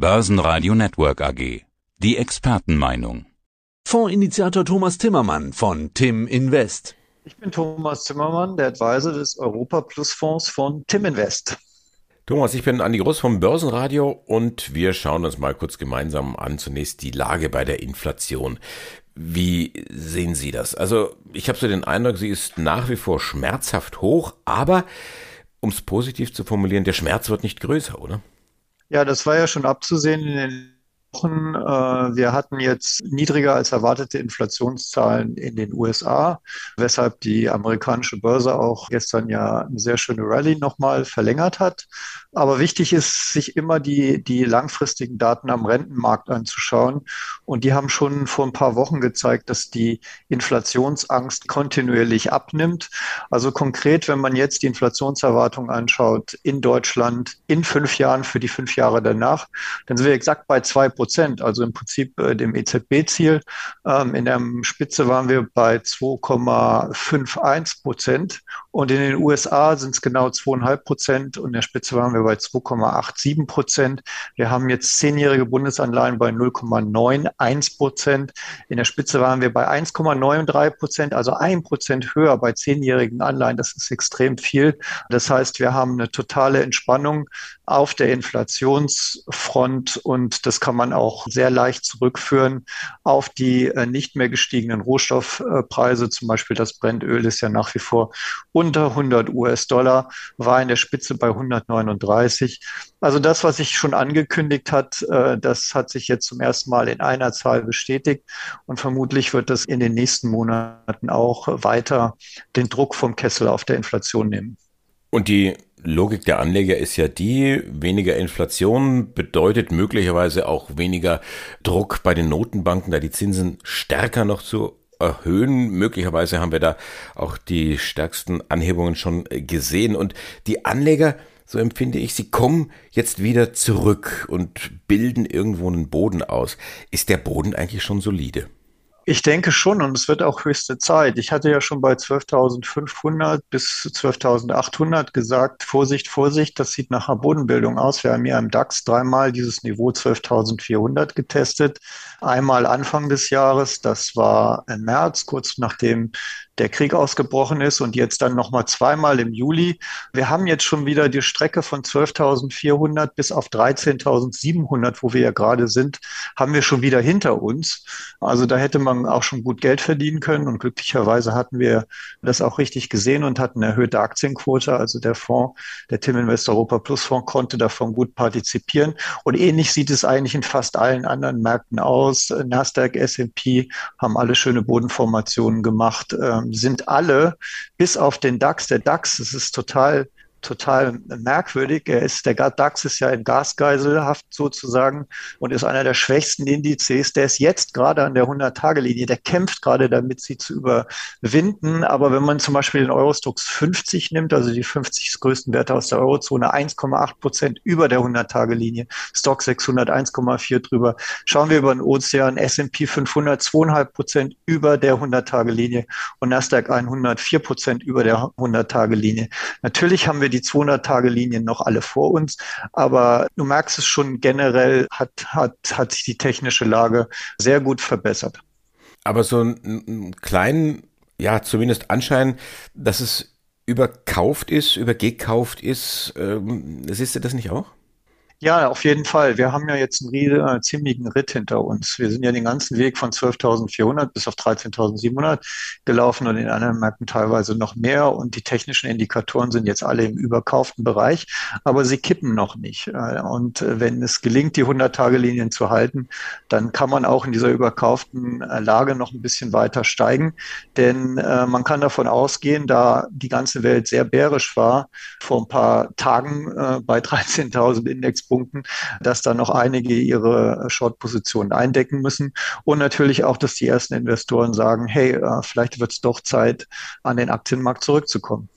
Börsenradio Network AG. Die Expertenmeinung. Fondsinitiator Thomas Timmermann von Tim Invest. Ich bin Thomas Timmermann, der Advisor des Europa Plus Fonds von Tim Invest. Thomas, ich bin Andi Groß vom Börsenradio und wir schauen uns mal kurz gemeinsam an zunächst die Lage bei der Inflation. Wie sehen Sie das? Also ich habe so den Eindruck, sie ist nach wie vor schmerzhaft hoch, aber um es positiv zu formulieren, der Schmerz wird nicht größer, oder? Ja, das war ja schon abzusehen in den Wochen. Äh, wir hatten jetzt niedriger als erwartete Inflationszahlen in den USA, weshalb die amerikanische Börse auch gestern ja eine sehr schöne Rallye nochmal verlängert hat. Aber wichtig ist, sich immer die, die langfristigen Daten am Rentenmarkt anzuschauen. Und die haben schon vor ein paar Wochen gezeigt, dass die Inflationsangst kontinuierlich abnimmt. Also konkret, wenn man jetzt die Inflationserwartung anschaut in Deutschland in fünf Jahren für die fünf Jahre danach, dann sind wir exakt bei zwei Prozent, also im Prinzip äh, dem EZB-Ziel. Ähm, in der Spitze waren wir bei 2,51 Prozent und in den USA sind es genau zweieinhalb Prozent und in der Spitze waren wir bei 2,87 Prozent. Wir haben jetzt zehnjährige Bundesanleihen bei 0,91 Prozent. In der Spitze waren wir bei 1,93 Prozent, also ein Prozent höher bei zehnjährigen Anleihen. Das ist extrem viel. Das heißt, wir haben eine totale Entspannung auf der Inflationsfront und das kann man auch sehr leicht zurückführen auf die äh, nicht mehr gestiegenen Rohstoffpreise. Zum Beispiel das Brennöl ist ja nach wie vor unter 100 US-Dollar, war in der Spitze bei 139 30. Also das, was ich schon angekündigt hat, äh, das hat sich jetzt zum ersten Mal in einer Zahl bestätigt und vermutlich wird das in den nächsten Monaten auch weiter den Druck vom Kessel auf der Inflation nehmen. Und die Logik der Anleger ist ja die, weniger Inflation bedeutet möglicherweise auch weniger Druck bei den Notenbanken, da die Zinsen stärker noch zu erhöhen. Möglicherweise haben wir da auch die stärksten Anhebungen schon gesehen. Und die Anleger so empfinde ich, sie kommen jetzt wieder zurück und bilden irgendwo einen Boden aus. Ist der Boden eigentlich schon solide? Ich denke schon und es wird auch höchste Zeit. Ich hatte ja schon bei 12.500 bis 12.800 gesagt, Vorsicht, Vorsicht, das sieht nach einer Bodenbildung aus. Wir haben ja im DAX dreimal dieses Niveau 12.400 getestet. Einmal Anfang des Jahres, das war im März, kurz nachdem der Krieg ausgebrochen ist und jetzt dann nochmal zweimal im Juli. Wir haben jetzt schon wieder die Strecke von 12.400 bis auf 13.700, wo wir ja gerade sind, haben wir schon wieder hinter uns. Also da hätte man auch schon gut Geld verdienen können und glücklicherweise hatten wir das auch richtig gesehen und hatten eine erhöhte Aktienquote. Also der Fonds, der Tim Invest Europa Plus Fonds konnte davon gut partizipieren und ähnlich sieht es eigentlich in fast allen anderen Märkten aus. Nasdaq, S&P haben alle schöne Bodenformationen gemacht. Ähm, sind alle, bis auf den DAX, der DAX, das ist total total merkwürdig. Er ist, der DAX ist ja in Gasgeiselhaft sozusagen und ist einer der schwächsten Indizes. Der ist jetzt gerade an der 100-Tage-Linie. Der kämpft gerade damit, sie zu überwinden. Aber wenn man zum Beispiel den Eurostox 50 nimmt, also die 50 größten Werte aus der Eurozone, 1,8 Prozent über der 100-Tage-Linie, Stock 600 1,4 drüber. Schauen wir über den Ozean, S&P 500 2,5 Prozent über der 100-Tage-Linie und Nasdaq 100 4 Prozent über der 100-Tage-Linie. Natürlich haben wir wir die 200-Tage-Linien noch alle vor uns. Aber du merkst es schon generell, hat, hat, hat sich die technische Lage sehr gut verbessert. Aber so einen kleinen, ja, zumindest Anschein, dass es überkauft ist, übergekauft ist, ähm, siehst du das nicht auch? Ja, auf jeden Fall. Wir haben ja jetzt einen riesen, äh, ziemlichen Ritt hinter uns. Wir sind ja den ganzen Weg von 12.400 bis auf 13.700 gelaufen und in anderen Märkten teilweise noch mehr. Und die technischen Indikatoren sind jetzt alle im überkauften Bereich, aber sie kippen noch nicht. Äh, und äh, wenn es gelingt, die 100-Tage-Linien zu halten, dann kann man auch in dieser überkauften äh, Lage noch ein bisschen weiter steigen. Denn äh, man kann davon ausgehen, da die ganze Welt sehr bärisch war, vor ein paar Tagen äh, bei 13.000 Index Punkten, dass da noch einige ihre Short-Positionen eindecken müssen. Und natürlich auch, dass die ersten Investoren sagen, hey, äh, vielleicht wird es doch Zeit, an den Aktienmarkt zurückzukommen.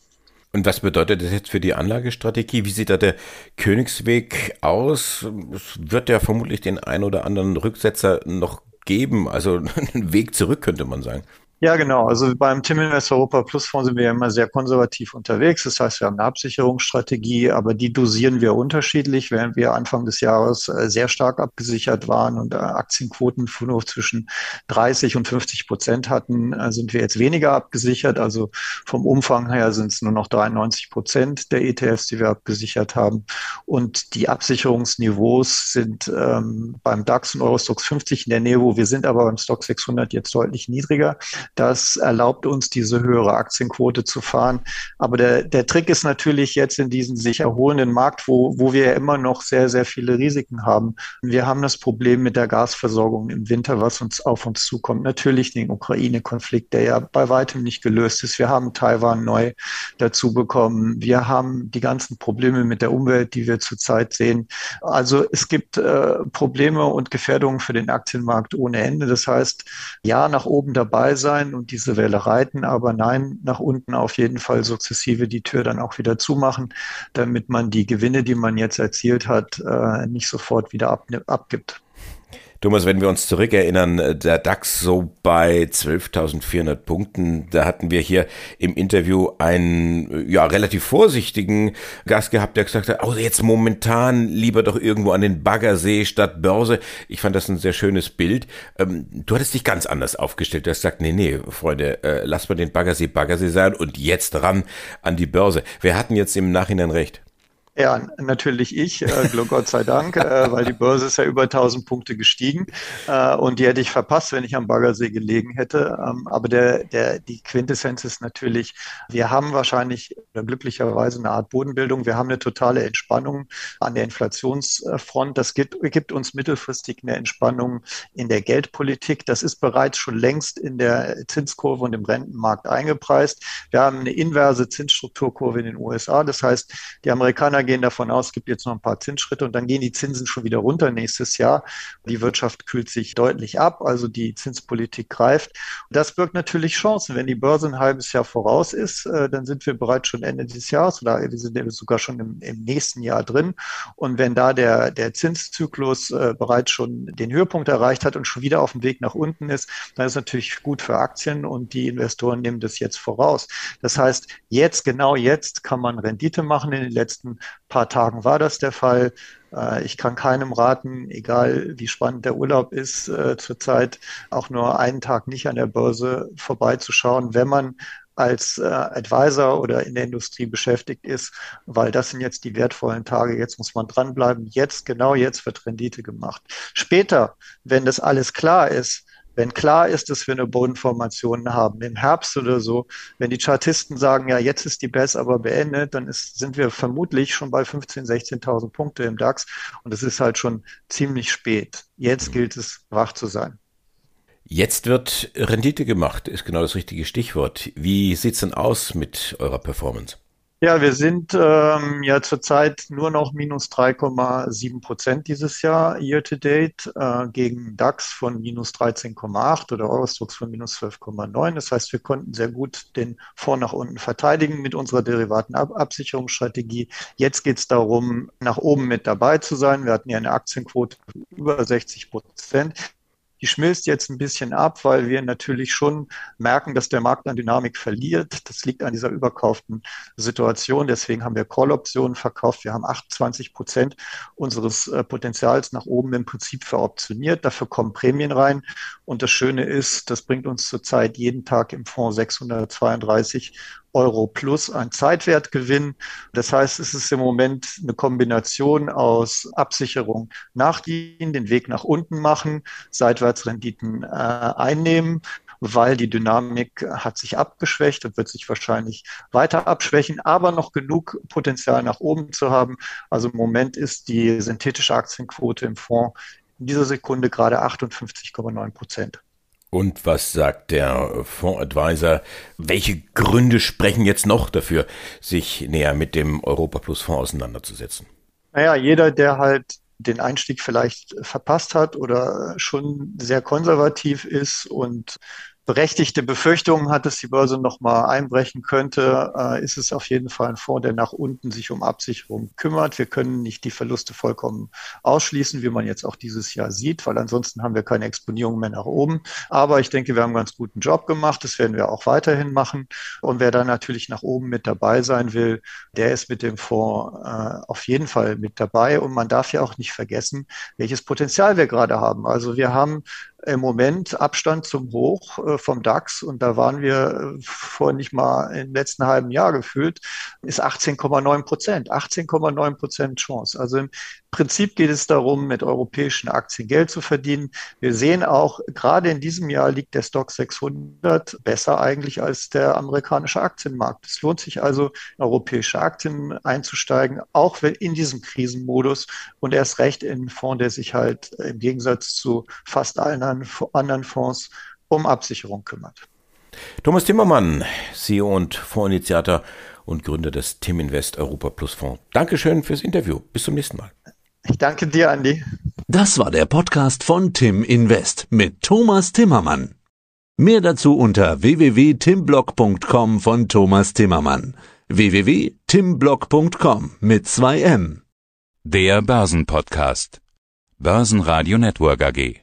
Und was bedeutet das jetzt für die Anlagestrategie? Wie sieht da der Königsweg aus? Es wird ja vermutlich den ein oder anderen Rücksetzer noch geben, also einen Weg zurück könnte man sagen. Ja, genau. Also beim Tim Invest Europa Plus Fonds sind wir ja immer sehr konservativ unterwegs. Das heißt, wir haben eine Absicherungsstrategie, aber die dosieren wir unterschiedlich. Während wir Anfang des Jahres äh, sehr stark abgesichert waren und äh, Aktienquoten nur zwischen 30 und 50 Prozent hatten, äh, sind wir jetzt weniger abgesichert. Also vom Umfang her sind es nur noch 93 Prozent der ETFs, die wir abgesichert haben. Und die Absicherungsniveaus sind ähm, beim DAX und Eurostox 50 in der Nähe, wo wir sind, aber beim Stock 600 jetzt deutlich niedriger. Das erlaubt uns, diese höhere Aktienquote zu fahren. Aber der, der Trick ist natürlich jetzt in diesem sich erholenden Markt, wo, wo wir immer noch sehr, sehr viele Risiken haben. Wir haben das Problem mit der Gasversorgung im Winter, was uns auf uns zukommt. Natürlich den Ukraine-Konflikt, der ja bei weitem nicht gelöst ist. Wir haben Taiwan neu dazu bekommen. Wir haben die ganzen Probleme mit der Umwelt, die wir zurzeit sehen. Also es gibt äh, Probleme und Gefährdungen für den Aktienmarkt ohne Ende. Das heißt, ja, nach oben dabei sein sein und diese Welle reiten, aber nein, nach unten auf jeden Fall sukzessive die Tür dann auch wieder zumachen, damit man die Gewinne, die man jetzt erzielt hat, äh, nicht sofort wieder abgibt. Thomas, wenn wir uns zurückerinnern, äh, der DAX so bei 12.400 Punkten, da hatten wir hier im Interview einen äh, ja relativ vorsichtigen Gast gehabt, der gesagt hat, oh, jetzt momentan lieber doch irgendwo an den Baggersee statt Börse. Ich fand das ein sehr schönes Bild. Ähm, du hattest dich ganz anders aufgestellt. Du hast gesagt, nee, nee, Freunde, äh, lass mal den Baggersee Baggersee sein und jetzt ran an die Börse. Wer hatten jetzt im Nachhinein recht? Ja, natürlich ich, äh, Gott sei Dank, äh, weil die Börse ist ja über 1000 Punkte gestiegen äh, und die hätte ich verpasst, wenn ich am Baggersee gelegen hätte. Ähm, aber der, der, die Quintessenz ist natürlich, wir haben wahrscheinlich oder glücklicherweise eine Art Bodenbildung. Wir haben eine totale Entspannung an der Inflationsfront. Das gibt, gibt uns mittelfristig eine Entspannung in der Geldpolitik. Das ist bereits schon längst in der Zinskurve und im Rentenmarkt eingepreist. Wir haben eine inverse Zinsstrukturkurve in den USA. Das heißt, die Amerikaner Amerikaner gehen davon aus, es gibt jetzt noch ein paar Zinsschritte und dann gehen die Zinsen schon wieder runter nächstes Jahr. Die Wirtschaft kühlt sich deutlich ab, also die Zinspolitik greift. Das birgt natürlich Chancen. Wenn die Börse ein halbes Jahr voraus ist, äh, dann sind wir bereits schon Ende dieses Jahres oder wir sind sogar schon im, im nächsten Jahr drin. Und wenn da der, der Zinszyklus äh, bereits schon den Höhepunkt erreicht hat und schon wieder auf dem Weg nach unten ist, dann ist es natürlich gut für Aktien und die Investoren nehmen das jetzt voraus. Das heißt, jetzt, genau jetzt kann man Rendite machen. In den letzten paar Tagen war das der Fall. Äh, ich kann keinem raten, egal wie spannend der Urlaub ist, äh, zurzeit auch nur einen Tag nicht an der Börse vorbeizuschauen, wenn man als äh, Advisor oder in der Industrie beschäftigt ist, weil das sind jetzt die wertvollen Tage. Jetzt muss man dranbleiben. Jetzt, genau jetzt wird Rendite gemacht. Später, wenn das alles klar ist, wenn klar ist, dass wir eine Bodenformation haben, im Herbst oder so, wenn die Chartisten sagen, ja, jetzt ist die BES aber beendet, dann ist, sind wir vermutlich schon bei 15.000, 16.000 Punkte im DAX und es ist halt schon ziemlich spät. Jetzt gilt es, wach zu sein. Jetzt wird Rendite gemacht, ist genau das richtige Stichwort. Wie sieht's denn aus mit eurer Performance? Ja, wir sind ähm, ja zurzeit nur noch minus 3,7 Prozent dieses Jahr year to date äh, gegen DAX von minus 13,8 oder Eurostox von minus 12,9. Das heißt, wir konnten sehr gut den Fonds nach unten verteidigen mit unserer Derivatenabsicherungsstrategie. Jetzt geht es darum, nach oben mit dabei zu sein. Wir hatten ja eine Aktienquote über 60 Prozent die schmilzt jetzt ein bisschen ab, weil wir natürlich schon merken, dass der Markt an Dynamik verliert. Das liegt an dieser überkauften Situation. Deswegen haben wir Call-Optionen verkauft. Wir haben 28 Prozent unseres äh, Potenzials nach oben im Prinzip veroptioniert. Dafür kommen Prämien rein. Und das Schöne ist, das bringt uns zurzeit jeden Tag im Fonds 632 Euro plus ein Zeitwertgewinn. Das heißt, es ist im Moment eine Kombination aus Absicherung nachdienen, den Weg nach unten machen, Seitwärtsrenditen äh, einnehmen, weil die Dynamik hat sich abgeschwächt und wird sich wahrscheinlich weiter abschwächen, aber noch genug Potenzial nach oben zu haben. Also im Moment ist die synthetische Aktienquote im Fonds in dieser Sekunde gerade 58,9 Prozent. Und was sagt der Fondsadvisor? Welche Gründe sprechen jetzt noch dafür, sich näher mit dem Europa Plus Fonds auseinanderzusetzen? Naja, jeder, der halt den Einstieg vielleicht verpasst hat oder schon sehr konservativ ist und berechtigte Befürchtungen hat, dass die Börse nochmal einbrechen könnte, äh, ist es auf jeden Fall ein Fonds, der nach unten sich um Absicherung kümmert. Wir können nicht die Verluste vollkommen ausschließen, wie man jetzt auch dieses Jahr sieht, weil ansonsten haben wir keine Exponierung mehr nach oben. Aber ich denke, wir haben einen ganz guten Job gemacht. Das werden wir auch weiterhin machen. Und wer da natürlich nach oben mit dabei sein will, der ist mit dem Fonds äh, auf jeden Fall mit dabei. Und man darf ja auch nicht vergessen, welches Potenzial wir gerade haben. Also wir haben im Moment Abstand zum Hoch äh, vom DAX und da waren wir äh, vor nicht mal im letzten halben Jahr gefühlt, ist 18,9 Prozent, 18,9 Prozent Chance. Also im Prinzip geht es darum, mit europäischen Aktien Geld zu verdienen. Wir sehen auch, gerade in diesem Jahr liegt der Stock 600 besser eigentlich als der amerikanische Aktienmarkt. Es lohnt sich also, europäische Aktien einzusteigen, auch in diesem Krisenmodus und erst recht in einen Fonds, der sich halt im Gegensatz zu fast allen anderen Fonds um Absicherung kümmert. Thomas Timmermann, CEO und Fondsinitiator und Gründer des Tim Invest Europa Plus Fonds. Dankeschön fürs Interview. Bis zum nächsten Mal. Ich danke dir, Andi. Das war der Podcast von Tim Invest mit Thomas Timmermann. Mehr dazu unter www.timblock.com von Thomas Timmermann. www.timblock.com mit zwei M. Der Börsenpodcast. Börsenradio Network AG.